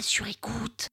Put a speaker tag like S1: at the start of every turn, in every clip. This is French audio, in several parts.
S1: sur écoute.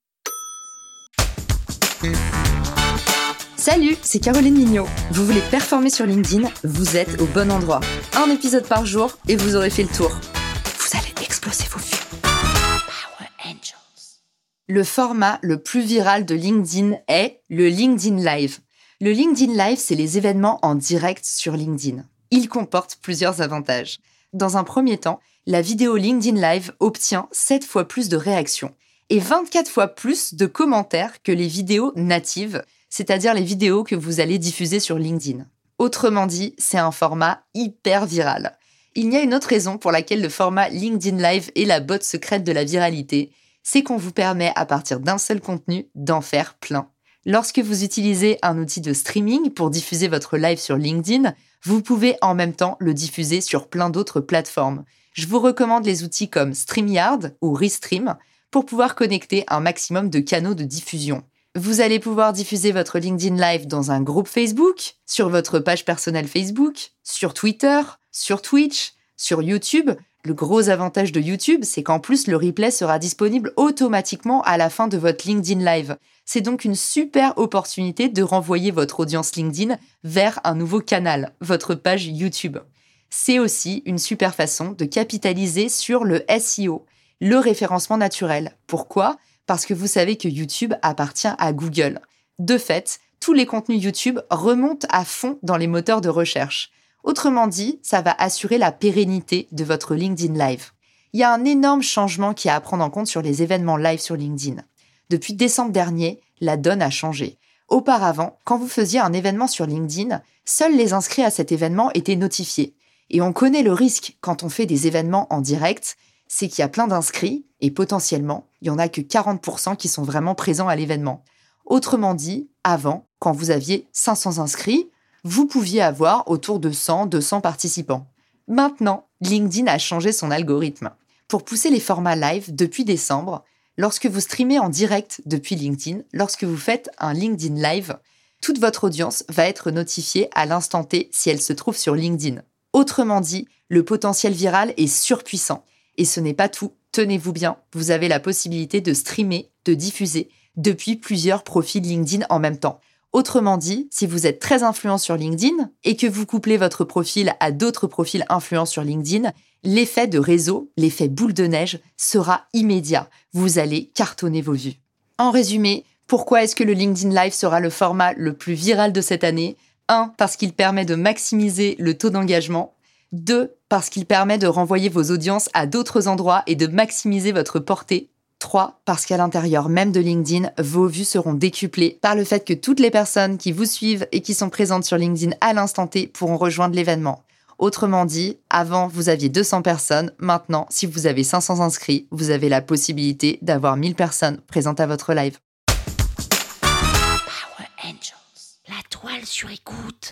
S2: Salut, c'est Caroline Mignot. Vous voulez performer sur LinkedIn Vous êtes au bon endroit. Un épisode par jour et vous aurez fait le tour. Vous allez exploser vos vues.
S1: Power Angels.
S2: Le format le plus viral de LinkedIn est le LinkedIn Live. Le LinkedIn Live, c'est les événements en direct sur LinkedIn. Il comporte plusieurs avantages. Dans un premier temps, la vidéo LinkedIn Live obtient 7 fois plus de réactions et 24 fois plus de commentaires que les vidéos natives, c'est-à-dire les vidéos que vous allez diffuser sur LinkedIn. Autrement dit, c'est un format hyper viral. Il y a une autre raison pour laquelle le format LinkedIn Live est la botte secrète de la viralité, c'est qu'on vous permet à partir d'un seul contenu d'en faire plein. Lorsque vous utilisez un outil de streaming pour diffuser votre live sur LinkedIn, vous pouvez en même temps le diffuser sur plein d'autres plateformes. Je vous recommande les outils comme StreamYard ou Restream pour pouvoir connecter un maximum de canaux de diffusion. Vous allez pouvoir diffuser votre LinkedIn Live dans un groupe Facebook, sur votre page personnelle Facebook, sur Twitter, sur Twitch, sur YouTube. Le gros avantage de YouTube, c'est qu'en plus le replay sera disponible automatiquement à la fin de votre LinkedIn Live. C'est donc une super opportunité de renvoyer votre audience LinkedIn vers un nouveau canal, votre page YouTube. C'est aussi une super façon de capitaliser sur le SEO, le référencement naturel. Pourquoi? Parce que vous savez que YouTube appartient à Google. De fait, tous les contenus YouTube remontent à fond dans les moteurs de recherche. Autrement dit, ça va assurer la pérennité de votre LinkedIn Live. Il y a un énorme changement qui a à prendre en compte sur les événements live sur LinkedIn. Depuis décembre dernier, la donne a changé. Auparavant, quand vous faisiez un événement sur LinkedIn, seuls les inscrits à cet événement étaient notifiés. Et on connaît le risque quand on fait des événements en direct, c'est qu'il y a plein d'inscrits et potentiellement, il n'y en a que 40% qui sont vraiment présents à l'événement. Autrement dit, avant, quand vous aviez 500 inscrits, vous pouviez avoir autour de 100, 200 participants. Maintenant, LinkedIn a changé son algorithme. Pour pousser les formats live depuis décembre, lorsque vous streamez en direct depuis LinkedIn, lorsque vous faites un LinkedIn Live, toute votre audience va être notifiée à l'instant T si elle se trouve sur LinkedIn. Autrement dit, le potentiel viral est surpuissant. Et ce n'est pas tout. Tenez-vous bien, vous avez la possibilité de streamer, de diffuser depuis plusieurs profils LinkedIn en même temps. Autrement dit, si vous êtes très influent sur LinkedIn et que vous couplez votre profil à d'autres profils influents sur LinkedIn, l'effet de réseau, l'effet boule de neige sera immédiat. Vous allez cartonner vos vues. En résumé, pourquoi est-ce que le LinkedIn Live sera le format le plus viral de cette année? 1. Parce qu'il permet de maximiser le taux d'engagement. 2. Parce qu'il permet de renvoyer vos audiences à d'autres endroits et de maximiser votre portée. 3. Parce qu'à l'intérieur même de LinkedIn, vos vues seront décuplées par le fait que toutes les personnes qui vous suivent et qui sont présentes sur LinkedIn à l'instant T pourront rejoindre l'événement. Autrement dit, avant vous aviez 200 personnes, maintenant si vous avez 500 inscrits, vous avez la possibilité d'avoir 1000 personnes présentes à votre live.
S1: Power Angels. La toile sur écoute.